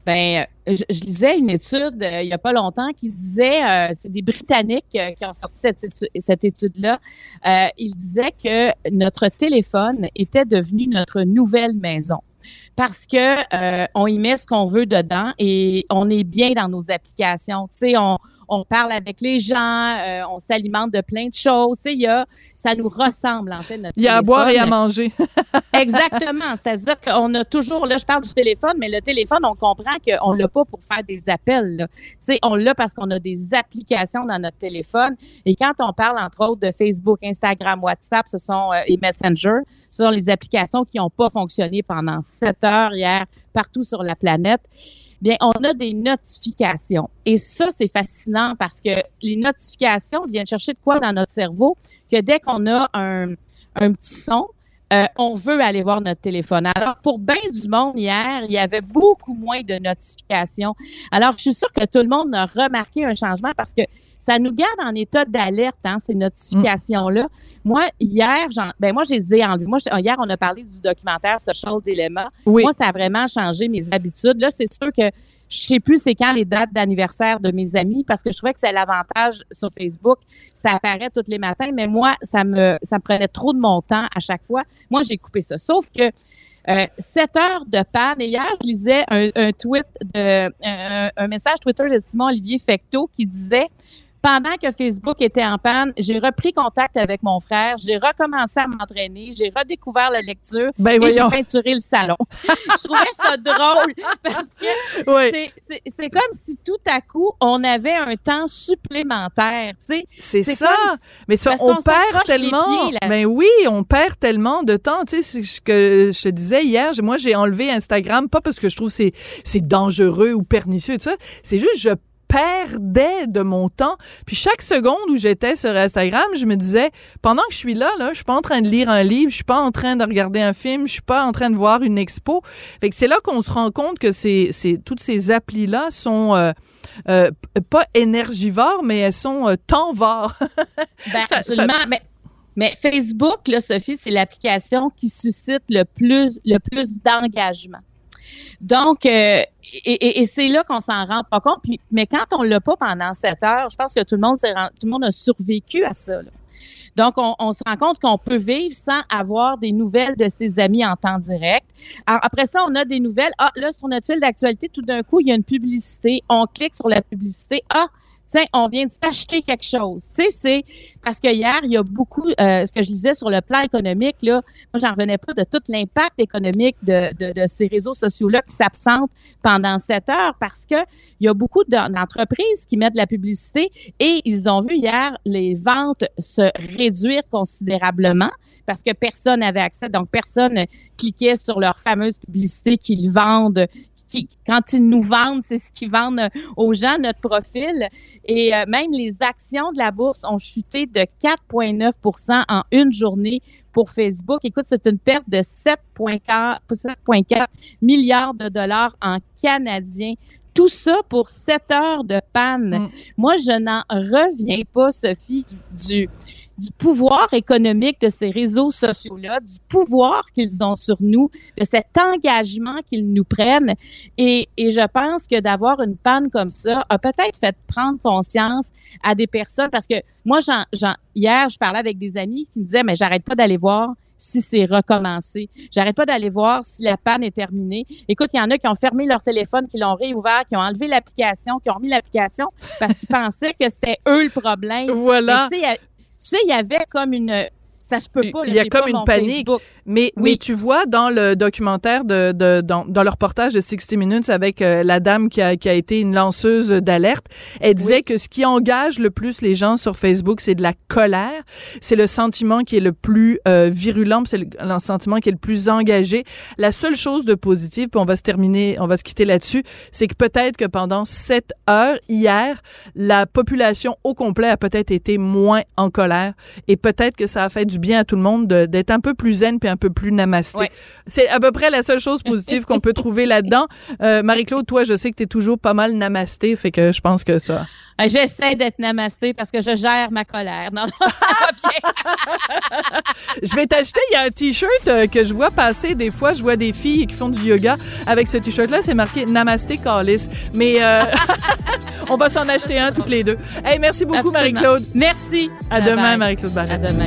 Ben, je, je lisais une étude euh, il y a pas longtemps qui disait, euh, c'est des Britanniques euh, qui ont sorti cette, cette étude-là. Euh, ils disaient que notre téléphone était devenu notre nouvelle maison parce que euh, on y met ce qu'on veut dedans et on est bien dans nos applications. Tu sais, on on parle avec les gens, euh, on s'alimente de plein de choses. Tu sais, y a, ça nous ressemble en fait notre Il y a à boire et à manger. Exactement. C'est-à-dire qu'on a toujours, là, je parle du téléphone, mais le téléphone, on comprend qu'on l'a pas pour faire des appels. là. Tu sais, on l'a parce qu'on a des applications dans notre téléphone. Et quand on parle, entre autres, de Facebook, Instagram, WhatsApp, ce sont euh, et Messenger, ce sont les applications qui n'ont pas fonctionné pendant sept heures hier partout sur la planète. Bien, on a des notifications. Et ça, c'est fascinant parce que les notifications viennent chercher de quoi dans notre cerveau que dès qu'on a un, petit son, euh, on veut aller voir notre téléphone. Alors, pour bien du monde hier, il y avait beaucoup moins de notifications. Alors, je suis sûre que tout le monde a remarqué un changement parce que ça nous garde en état d'alerte, hein, ces notifications-là. Moi, hier, ben moi, je les ai enlevées. Moi, je- hier, on a parlé du documentaire Social Dilemma. Oui. Moi, ça a vraiment changé mes habitudes. Là, c'est sûr que je sais plus c'est quand les dates d'anniversaire de mes amis parce que je trouvais que c'est l'avantage sur Facebook. Ça apparaît tous les matins, mais moi, ça me, ça me prenait trop de mon temps à chaque fois. Moi, j'ai coupé ça. Sauf que euh, 7 heures de panne. Et hier, je lisais un, un tweet de, un, un message Twitter de Simon Olivier Fecteau qui disait pendant que Facebook était en panne, j'ai repris contact avec mon frère, j'ai recommencé à m'entraîner, j'ai redécouvert la lecture Ben, et j'ai peinturé le salon. je trouvais ça drôle parce que Oui. c'est- comme si tout à coup, on avait un temps supplémentaire, tu sais. C'est ça. comme- Mais ça, parce on qu'on perd tellement. pieds. Mais oui, on perd tellement de temps. Tu sais, ce que je te disais hier. Moi, j'ai enlevé Instagram, pas parce que je trouve que c'est dangereux ou pernicieux tout ça. C'est juste, je perdais de mon temps. Puis chaque seconde où j'étais sur Instagram, je me disais, pendant que je suis là, là, je suis pas en train de lire un livre, je suis pas en train de regarder un film, je suis pas en train de voir une expo. Fait que c'est là qu'on se rend compte que c'est, c'est toutes ces applis-là sont euh, euh, pas énergivores, mais elles sont euh, temps-vores. Ben, Ça- absolument. Mais, mais Facebook, là, Sophie, c'est l'application qui suscite le plus, le plus d'engagement. Donc, euh, et, c'est là qu'on s'en rend pas compte. Mais quand on l'a pas pendant sept heures, je pense que tout le monde a survécu à ça. Donc, on, se rend compte qu'on peut vivre sans avoir des nouvelles de ses amis en temps direct. Après ça, on a des nouvelles. Ah, là, sur notre fil d'actualité, tout d'un coup, il y a une publicité. On clique sur la publicité. Ah, tiens, on vient de s'acheter quelque chose. C'est parce que hier, il y a beaucoup, euh, ce que je disais sur le plan économique, là, moi, j'en revenais pas de tout l'impact économique de, ces réseaux sociaux-là qui s'absentent pendant sept heures parce que il y a beaucoup d'en- d'entreprises qui mettent de la publicité et ils ont vu hier les ventes se réduire considérablement parce que personne n'avait accès, donc personne cliquait sur leur fameuse publicité qu'ils vendent. Qui, quand ils nous vendent, c'est ce qu'ils vendent euh, aux gens, notre profil. Et euh, même les actions de la bourse ont chuté de 4,9% en une journée pour Facebook. Écoute, c'est une perte de 7,4 7,4 milliards de dollars en canadien. Tout ça pour 7 heures de panne. Moi, je n'en reviens pas, Sophie, du, du, pouvoir économique de ces réseaux sociaux-là, du pouvoir qu'ils ont sur nous, de cet engagement qu'ils nous prennent. Et, et je pense que d'avoir une panne comme ça a peut-être fait prendre conscience à des personnes parce que moi, j'en, j'en- hier, je parlais avec des amis qui me disaient, mais j'arrête pas d'aller voir si c'est recommencé. J'arrête pas d'aller voir si la panne est terminée. Écoute, il y en a qui ont fermé leur téléphone, qui l'ont réouvert, qui ont enlevé l'application, qui ont remis l'application parce qu'ils pensaient que c'était eux le problème. Voilà. Mais sais, il y a- tu sais, il y avait comme une... Ça se peut pas. là, Il y a comme une panique. Facebook. Mais, Oui. mais tu vois, dans le documentaire, de, de, dans, dans le reportage de 60 Minutes avec euh, la dame qui a, qui a été une lanceuse d'alerte, elle disait que ce qui engage le plus les gens sur Facebook, c'est de la colère. C'est le sentiment qui est le plus euh, virulent, c'est le, le sentiment qui est le plus engagé. La seule chose de positive, puis on va se terminer, on va se quitter là-dessus, c'est que peut-être que pendant sept heures, hier, la population au complet a peut-être été moins en colère et peut-être que ça a fait du bien à tout le monde de- d'être un peu plus zen puis un un peu plus namasté. C'est à peu près la seule chose positive qu'on peut trouver là-dedans. Euh, Marie-Claude, toi, je sais que tu es toujours pas mal namasté, fait que je pense que ça. Euh, j'essaie d'être namasté parce que je gère ma colère. Non, non, ça va bien. je vais t'acheter, il y a un t-shirt euh, que je vois passer des fois, je vois des filles qui font du yoga avec ce t-shirt-là, c'est marqué Namasté Calis. Mais euh, on va s'en acheter un toutes les deux. Hey, merci beaucoup Marie-Claude. Merci. À demain Marie-Claude. À demain.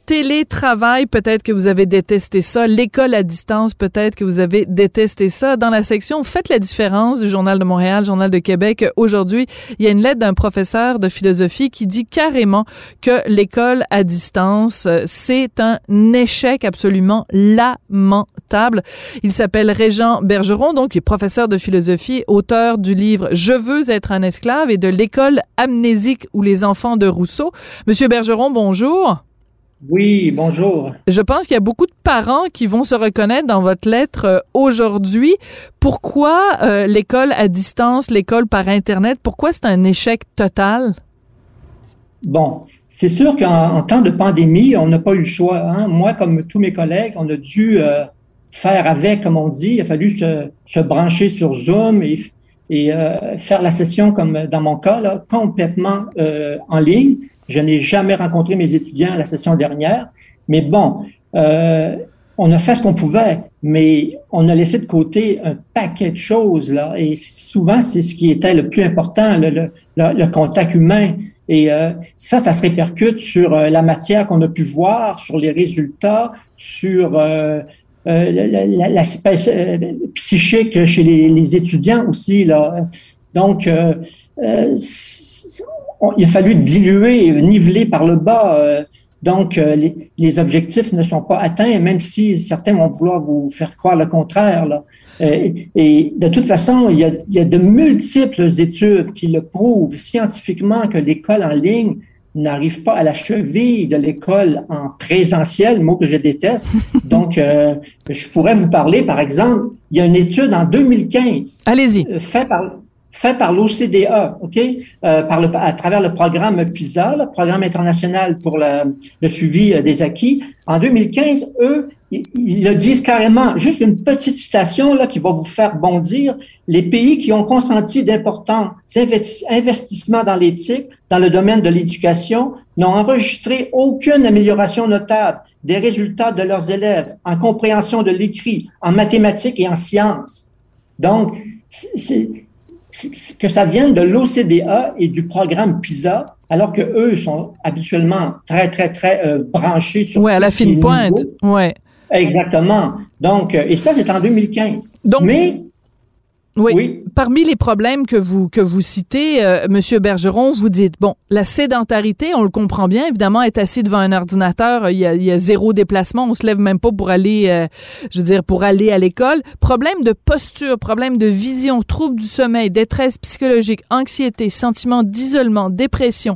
télétravail, peut-être que vous avez détesté ça. L'école à distance, peut-être que vous avez détesté ça. Dans la section Faites la différence du Journal de Montréal, Journal de Québec, aujourd'hui, il y a une lettre d'un professeur de philosophie qui dit carrément que l'école à distance, c'est un échec absolument lamentable. Il s'appelle Régent Bergeron, donc il est professeur de philosophie, auteur du livre Je veux être un esclave et de l'école amnésique ou les enfants de Rousseau. Monsieur Bergeron, bonjour. Oui, bonjour. Je pense qu'il y a beaucoup de parents qui vont se reconnaître dans votre lettre euh, aujourd'hui. Pourquoi euh, l'école à distance, l'école par Internet, pourquoi c'est un échec total? Bon, c'est sûr qu'en temps de pandémie, on n'a pas eu le choix. Hein. Moi, comme tous mes collègues, on a dû euh, faire avec, comme on dit. Il a fallu se, brancher sur Zoom et, et faire la session, comme dans mon cas, là, complètement en ligne. Je n'ai jamais rencontré mes étudiants la session dernière, mais bon, euh, on a fait ce qu'on pouvait, mais on a laissé de côté un paquet de choses là, et souvent c'est ce qui était le plus important, le, contact humain. Et euh, ça, ça se répercute sur euh, la matière qu'on a pu voir, sur les résultats, sur l'aspect psychique chez les, les, étudiants aussi là. Donc, il a fallu diluer, niveler par le bas. Euh, donc, euh, les, objectifs ne sont pas atteints, même si certains vont vouloir vous faire croire le contraire. Là. Euh, et de toute façon, il y, a, il y a de multiples études qui le prouvent scientifiquement que l'école en ligne n'arrive pas à la cheville de l'école en présentiel, mot que je déteste. Donc, je pourrais vous parler, par exemple, il y a une étude en 2015. Allez-y. Faite par, fait par l'OCDE, OK, euh, par le, à travers le programme PISA, le programme international pour le, le suivi euh, des acquis. En 2015, eux, ils, ils, le disent carrément, juste une petite citation là qui va vous faire bondir. Les pays qui ont consenti d'importants investissements dans l'éthique, dans le domaine de l'éducation, n'ont enregistré aucune amélioration notable des résultats de leurs élèves en compréhension de l'écrit, en mathématiques et en sciences. Donc, c'est que ça vienne de l'OCDE et du programme PISA, alors que eux sont habituellement très, très, très euh, branchés sur. Oui, à la fine pointe. Ouais. Exactement. Donc, euh, et ça, c'est en 2015. Donc, Mais oui. Parmi les problèmes que vous que vous citez, euh, Monsieur Bergeron, vous dites bon, la sédentarité, on le comprend bien. Évidemment, être assis devant un ordinateur, il y a, il y a zéro déplacement, on se lève même pas pour aller, euh, je veux dire, pour aller à l'école. Problème de posture, problème de vision, troubles du sommeil, détresse psychologique, anxiété, sentiment d'isolement, dépression,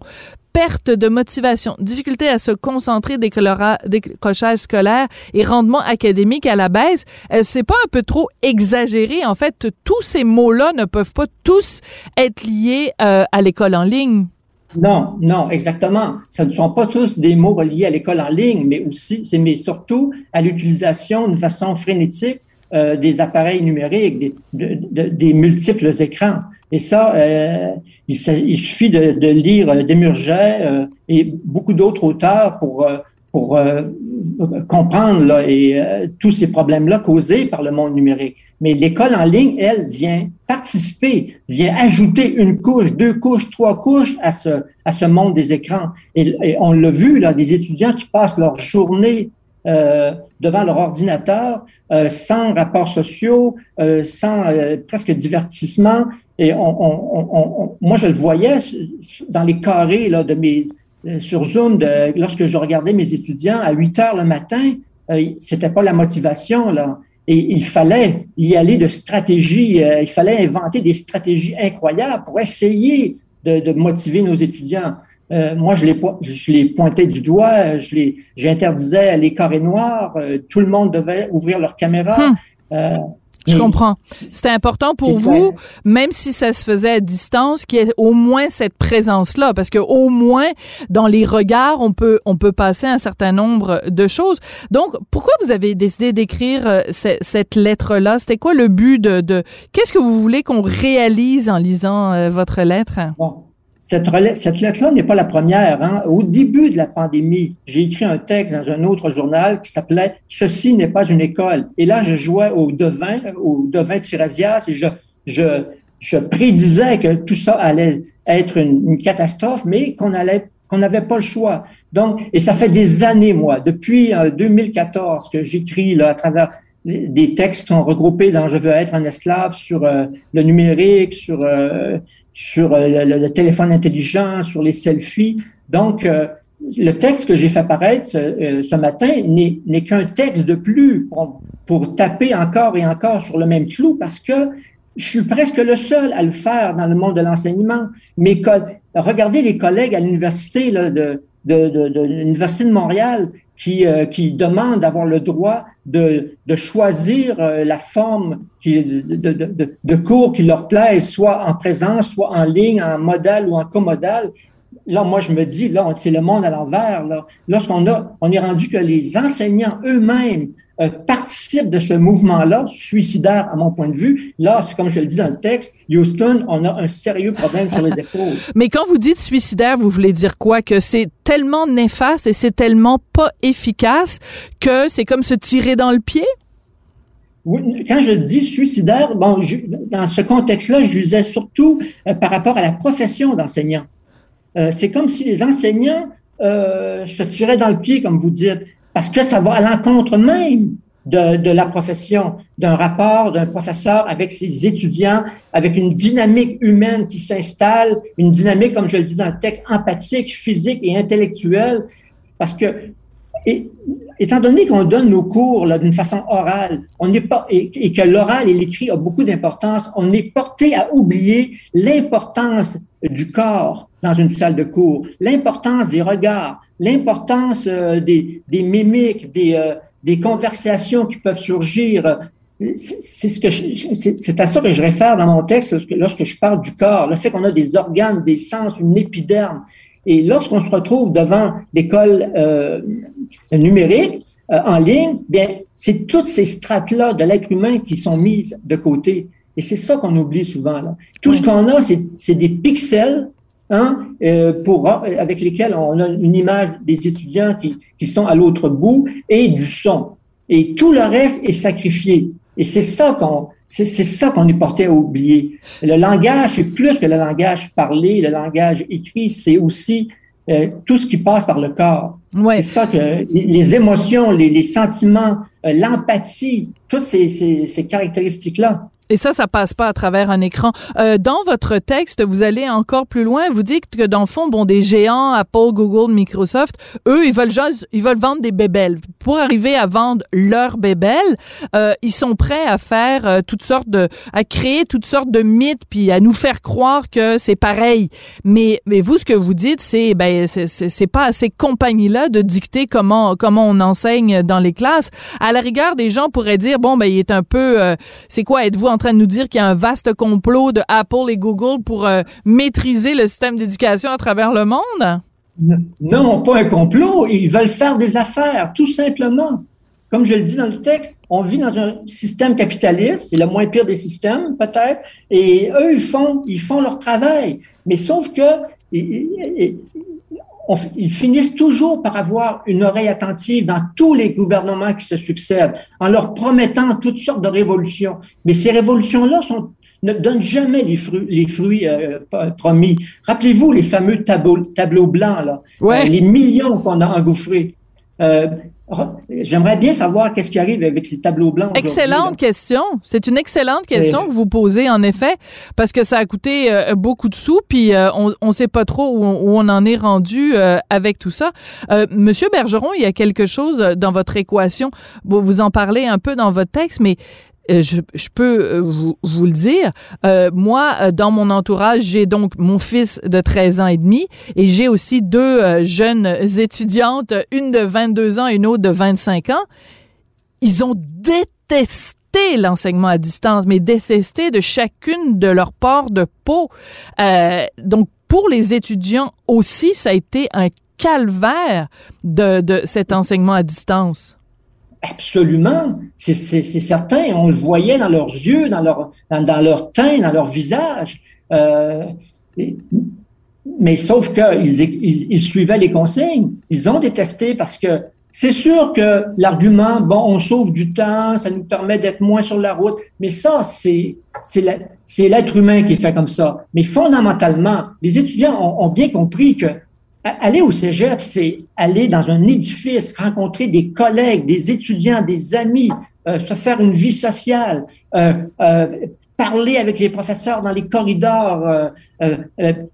perte de motivation, difficulté à se concentrer, décrochage scolaire et rendement académique à la baisse, euh, c'est pas un peu trop exagéré? En fait, tous ces mots-là ne peuvent pas tous être liés euh, à l'école en ligne. Non, non, exactement. Ce ne sont pas tous des mots liés à l'école en ligne, mais aussi, mais surtout à l'utilisation de façon frénétique euh, des appareils numériques, des, des multiples écrans. Et ça, euh, il, suffit de, de lire euh, Desmurget euh, et beaucoup d'autres auteurs pour, euh, pour comprendre là, et, tous ces problèmes-là causés par le monde numérique. Mais l'école en ligne, elle, vient participer, vient ajouter une couche, deux couches, trois couches à ce, à ce monde des écrans. Et, et on l'a vu, là, des étudiants qui passent leur journée euh, devant leur ordinateur, euh, sans rapports sociaux, euh, sans presque divertissement. Et on, on, on, moi, je le voyais dans les carrés là, de mes, sur Zoom, de, lorsque je regardais mes étudiants à 8 heures le matin, c'était pas la motivation là. Et il fallait y aller de stratégie, il fallait inventer des stratégies incroyables pour essayer de, de motiver nos étudiants. Euh, moi, je les, je les pointais du doigt, je les, j'interdisais les carrés noirs, euh, tout le monde devait ouvrir leur caméra. Hum. Euh, je comprends. C'était important pour vous, même si ça se faisait à distance, qu'il y ait au moins cette présence-là, parce que au moins dans les regards, on peut on peut passer un certain nombre de choses. Donc, pourquoi vous avez décidé d'écrire euh, cette lettre-là? C'était quoi le but de, de Qu'est-ce que vous voulez qu'on réalise en lisant euh, votre lettre? Bon. Cette, lettre-là n'est pas la première. Hein. Au début de la pandémie, j'ai écrit un texte dans un autre journal qui s'appelait Ceci n'est pas une école. Et là, je jouais au devin, au devin de Sirasias et je, je, je prédisais que tout ça allait être une, catastrophe, mais qu'on allait qu'on n'avait pas le choix. Donc, et ça fait des années, moi, depuis 2014 euh, que j'écris à travers des textes sont regroupés dans Je veux être un esclave sur euh, le numérique, sur, euh, sur euh, le, téléphone intelligent, sur les selfies. Donc, le texte que j'ai fait apparaître ce, matin n'est qu'un texte de plus pour, pour, taper encore et encore sur le même clou parce que je suis presque le seul à le faire dans le monde de l'enseignement. Regardez les collègues à l'université de, de, de, de l'Université de Montréal qui, euh, qui demandent d'avoir le droit de, de choisir euh, la forme qui, de, de, de, cours qui leur plaise, soit en présence, soit en ligne, en modal ou en comodal. Là, moi, je me dis, là, c'est le monde à l'envers. Lorsqu'on a, on est rendu que les enseignants eux-mêmes euh, participe de ce mouvement-là, suicidaire à mon point de vue. Là, c'est comme je le dis dans le texte, Houston, on a un sérieux problème sur les épaules. Mais quand vous dites suicidaire, vous voulez dire quoi? Que c'est tellement néfaste et c'est tellement pas efficace que c'est comme se tirer dans le pied? Oui, quand je dis suicidaire, bon, dans ce contexte-là, je disais surtout euh, par rapport à la profession d'enseignant. Euh, c'est comme si les enseignants euh, se tiraient dans le pied, comme vous dites parce que ça va à l'encontre même de, de, la profession, d'un rapport d'un professeur avec ses étudiants, avec une dynamique humaine qui s'installe, une dynamique, comme je le dis dans le texte, empathique, physique et intellectuelle, parce que et, étant donné qu'on donne nos cours d'une façon orale, on n'est pas et, et que l'oral et l'écrit ont beaucoup d'importance, on est porté à oublier l'importance du corps dans une salle de cours, l'importance des regards, l'importance euh, des, des, mimiques, des, euh, des conversations qui peuvent surgir. C'est ce que c'est à ça que je réfère dans mon texte lorsque je parle du corps, le fait qu'on a des organes, des sens, une épiderme. Et lorsqu'on se retrouve devant l'école euh, numérique euh, en ligne, bien, c'est toutes ces strates-là de l'être humain qui sont mises de côté. Et c'est ça qu'on oublie souvent. Là. Tout ce qu'on a, c'est des pixels hein, euh, pour, avec lesquels on a une image des étudiants qui, qui sont à l'autre bout et du son. Et tout le reste est sacrifié. Et c'est ça qu'on c'est ça qu'on est porté à oublier. Le langage, c'est plus que le langage parlé, le langage écrit, c'est aussi euh, tout ce qui passe par le corps. Ouais. C'est ça que les, émotions, les, les sentiments, euh, l'empathie, toutes ces, ces, ces caractéristiques-là. Et ça, ça passe pas à travers un écran. Euh, dans votre texte, vous allez encore plus loin. Vous dites que dans le fond, bon, des géants, Apple, Google, Microsoft, eux, ils veulent juste, ils veulent vendre des bébelles. Pour arriver à vendre leurs bébelles, euh, ils sont prêts à faire euh, toutes sortes de, à créer toutes sortes de mythes, puis à nous faire croire que c'est pareil. Mais, mais vous, ce que vous dites, c'est, ben, c'est pas à ces compagnies-là de dicter comment, comment on enseigne dans les classes. À la rigueur, des gens pourraient dire, bon, ben, il est un peu, euh, c'est quoi, êtes-vous en train de nous dire qu'il y a un vaste complot de Apple et Google pour euh, maîtriser le système d'éducation à travers le monde? Non, pas un complot. Ils veulent faire des affaires, tout simplement. Comme je le dis dans le texte, on vit dans un système capitaliste, c'est le moins pire des systèmes, peut-être, et eux, ils font, ils font leur travail. Mais sauf que ils finissent toujours par avoir une oreille attentive dans tous les gouvernements qui se succèdent, en leur promettant toutes sortes de révolutions. Mais ces révolutions-là sont ne donnent jamais les fruits, les fruits euh, promis. Rappelez-vous les fameux tableaux, tableaux blancs, là, ouais. euh, les millions qu'on a engouffrés. Euh, J'aimerais bien savoir qu'est-ce qui arrive avec ces tableaux blancs. Excellente question. C'est une excellente question que vous posez, en effet, parce que ça a coûté euh, beaucoup de sous, puis euh, on ne sait pas trop où on, en est rendu euh, avec tout ça. Monsieur Bergeron, il y a quelque chose dans votre équation, vous, vous en parlez un peu dans votre texte, mais je, je, peux euh, vous, vous le dire. Euh, moi, dans mon entourage, j'ai donc mon fils de 13 ans et demi et j'ai aussi deux jeunes étudiantes, une de 22 ans et une autre de 25 ans. Ils ont détesté l'enseignement à distance, mais détesté de chacune de leurs parts de peau. donc, pour les étudiants aussi, ça a été un calvaire de, de cet enseignement à distance. Absolument, c'est certain. On le voyait dans leurs yeux, dans leur, dans, leur teint, dans leur visage. Euh, mais sauf qu'ils ils, ils, suivaient les consignes. Ils ont détesté parce que c'est sûr que l'argument, bon, on sauve du temps, ça nous permet d'être moins sur la route, mais ça, c'est l'être humain qui est fait comme ça. Mais fondamentalement, les étudiants ont, ont bien compris que Aller au cégep, c'est aller dans un édifice, rencontrer des collègues, des étudiants, des amis, euh, se faire une vie sociale, euh, euh, parler avec les professeurs dans les corridors,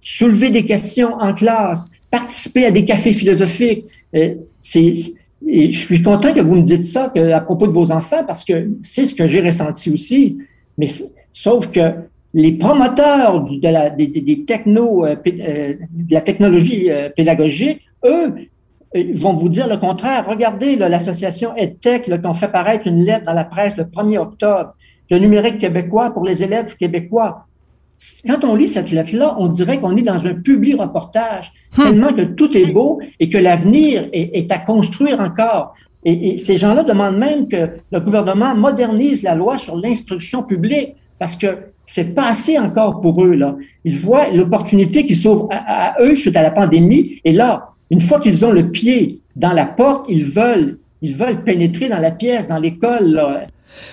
soulever des questions en classe, participer à des cafés philosophiques. je suis content que vous me dites ça à propos de vos enfants parce que c'est ce que j'ai ressenti aussi. Mais sauf que les promoteurs de la, des, des technos, euh, euh, de la technologie euh, pédagogique, eux, vont vous dire le contraire. Regardez l'association EdTech qui ont fait paraître une lettre dans la presse le 1er octobre, le numérique québécois pour les élèves québécois. Quand on lit cette lettre-là, on dirait qu'on est dans un public reportage, hum. tellement que tout est beau et que l'avenir est, est, à construire encore. Et, et ces gens-là demandent même que le gouvernement modernise la loi sur l'instruction publique parce que c'est pas assez encore pour eux, là. Ils voient l'opportunité qui s'ouvre à, eux suite à la pandémie. Et là, une fois qu'ils ont le pied dans la porte, ils veulent, ils veulent pénétrer dans la pièce, dans l'école,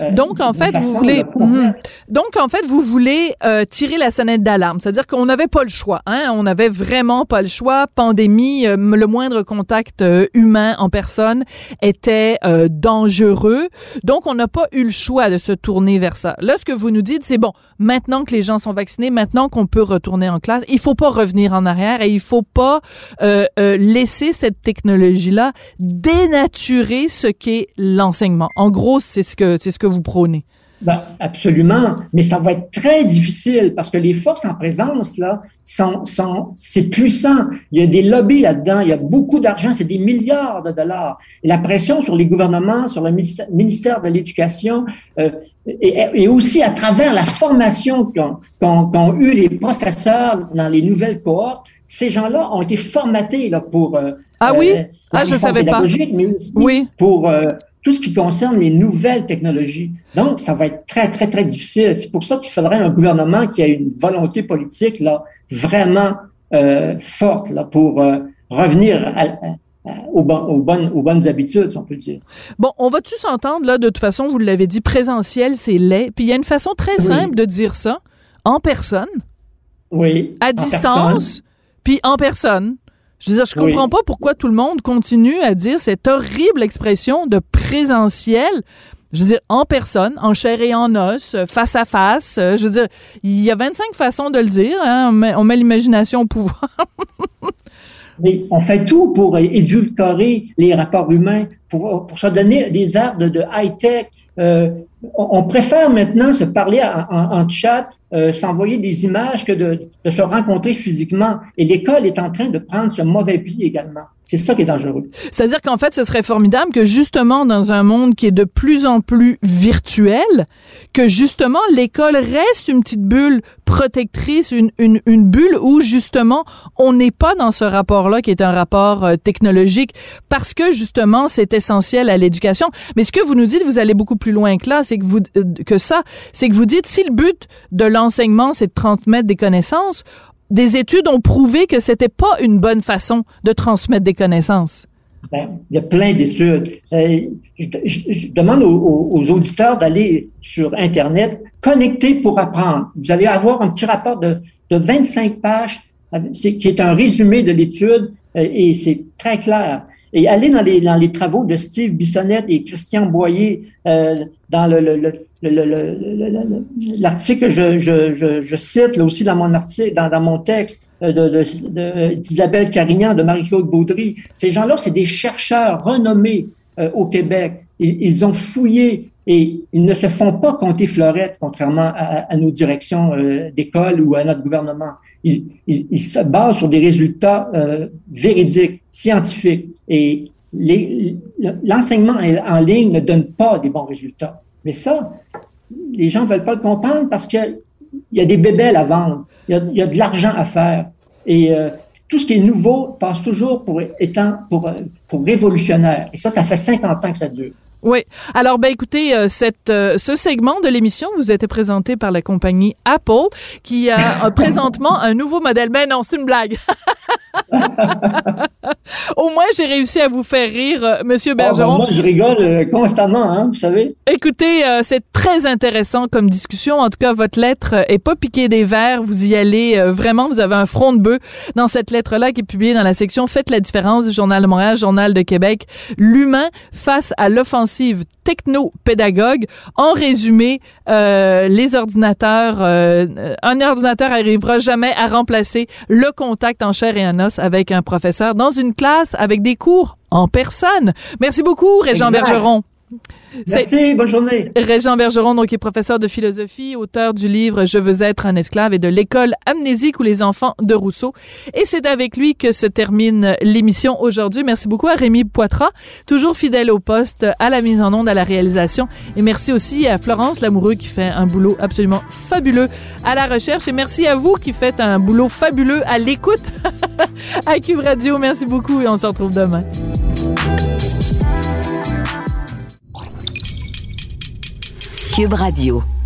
Euh, donc en fait, vous voulez mhm. donc en fait vous voulez euh, tirer la sonnette d'alarme, c'est-à-dire qu'on n'avait pas le choix, hein, on n'avait vraiment pas le choix. Pandémie, euh, le moindre contact humain en personne était dangereux, donc on n'a pas eu le choix de se tourner vers ça. Là, ce que vous nous dites, c'est bon, maintenant que les gens sont vaccinés, maintenant qu'on peut retourner en classe, il faut pas revenir en arrière et il faut pas laisser cette technologie-là dénaturer ce qu'est l'enseignement. En gros, c'est ce que c'est ce que vous prônez. Ben, absolument, mais ça va être très difficile parce que les forces en présence là sont, sont c'est puissant. Il y a des lobbies là-dedans, il y a beaucoup d'argent, c'est des milliards de dollars. Et la pression sur les gouvernements, sur le ministère de l'Éducation, euh, et, aussi à travers la formation qu'ont eu les professeurs dans les nouvelles cohortes, ces gens-là ont été formatés là pour euh, ah oui, euh, ah je savais pas, mais aussi oui. pour euh, tout ce qui concerne les nouvelles technologies. Donc, ça va être très, très, très difficile. C'est pour ça qu'il faudrait un gouvernement qui a une volonté politique là, vraiment euh, forte là, pour euh, revenir aux, aux, bonnes, aux bonnes habitudes, si on peut dire. Bon, on va tous s'entendre, là, de toute façon, vous l'avez dit, présentiel, c'est laid. Puis il y a une façon très simple de dire ça, en personne. Oui. À distance, puis en personne. Je veux dire, je comprends pas pourquoi tout le monde continue à dire cette horrible expression de présentiel. Je veux dire, en personne, en chair et en os, face à face. Je veux dire, il y a 25 façons de le dire. Hein? On met, l'imagination au pouvoir. Mais on fait tout pour édulcorer les rapports humains, pour, se donner des arts de, high-tech. Euh, on préfère maintenant se parler en, chat, euh, s'envoyer des images que de, se rencontrer physiquement. Et l'école est en train de prendre ce mauvais pli également. C'est ça qui est dangereux. C'est-à-dire qu'en fait, ce serait formidable que justement, dans un monde qui est de plus en plus virtuel, que justement, l'école reste une petite bulle protectrice, une, bulle où justement, on n'est pas dans ce rapport-là qui est un rapport euh, technologique parce que justement, c'est essentiel à l'éducation. Mais ce que vous nous dites, vous allez beaucoup plus loin que là, c'est que vous, euh, que ça, c'est que vous dites, si le but de l'enseignement, c'est de transmettre des connaissances, des études ont prouvé que c'était pas une bonne façon de transmettre des connaissances. Ben, il y a plein d'études. Euh, je, demande aux, auditeurs d'aller sur Internet, connecter pour apprendre. Vous allez avoir un petit rapport de, de 25 pages qui est un résumé de l'étude euh, et c'est très clair. Et aller dans les, dans les travaux de Steve Bissonnette et Christian Boyer euh, dans le, le, le l'article que je, je, je, cite là aussi dans mon article, dans, dans mon texte euh, d'Isabelle de, de, Carignan, de Marie-Claude Baudry, ces gens-là, c'est des chercheurs renommés euh, au Québec. Ils, ils, ont fouillé Et ils ne se font pas compter fleurette, contrairement à, nos directions euh, d'école ou à notre gouvernement. Ils, se basent sur des résultats euh, véridiques, scientifiques. Et l'enseignement en ligne ne donne pas des bons résultats. Mais ça, les gens ne veulent pas le comprendre parce qu'il y a des bébelles à vendre, il y a, il de l'argent à faire. Et euh, tout ce qui est nouveau passe toujours pour étant pour révolutionnaire. Et ça, ça fait 50 ans que ça dure. Oui. Alors, ben écoutez, euh, cette, euh, ce segment de l'émission vous a été présenté par la compagnie Apple, qui a présentement un nouveau modèle. Mais non, c'est une blague. Au moins, j'ai réussi à vous faire rire, euh, Monsieur ah, ben, Bergeron. moi, je rigole constamment, hein, vous savez. Écoutez, c'est très intéressant comme discussion. En tout cas, votre lettre est pas piquée des verres. Vous y allez vraiment. Vous avez un front de bœuf dans cette lettre-là qui est publiée dans la section Faites la différence du Journal de Montréal, Journal de Québec. L'humain face à l'offensive techno-pédagogue. En résumé, euh, les ordinateurs, euh, un ordinateur arrivera jamais à remplacer le contact en chair et en os avec un professeur dans une classe avec des cours en personne. Merci beaucoup, Régent Bergeron. Merci, bonne journée. Régent Bergeron, donc, est professeur de philosophie, auteur du livre Je veux être un esclave et de l'école amnésique ou les enfants de Rousseau. Et c'est avec lui que se termine l'émission aujourd'hui. Merci beaucoup à Rémi Poitras, toujours fidèle au poste, à la mise en onde, à la réalisation. Et merci aussi à Florence Lamoureux qui fait un boulot absolument fabuleux à la recherche. Et merci à vous qui faites un boulot fabuleux à l'écoute à Cube Radio. Merci beaucoup et on se retrouve demain. Cube Radio.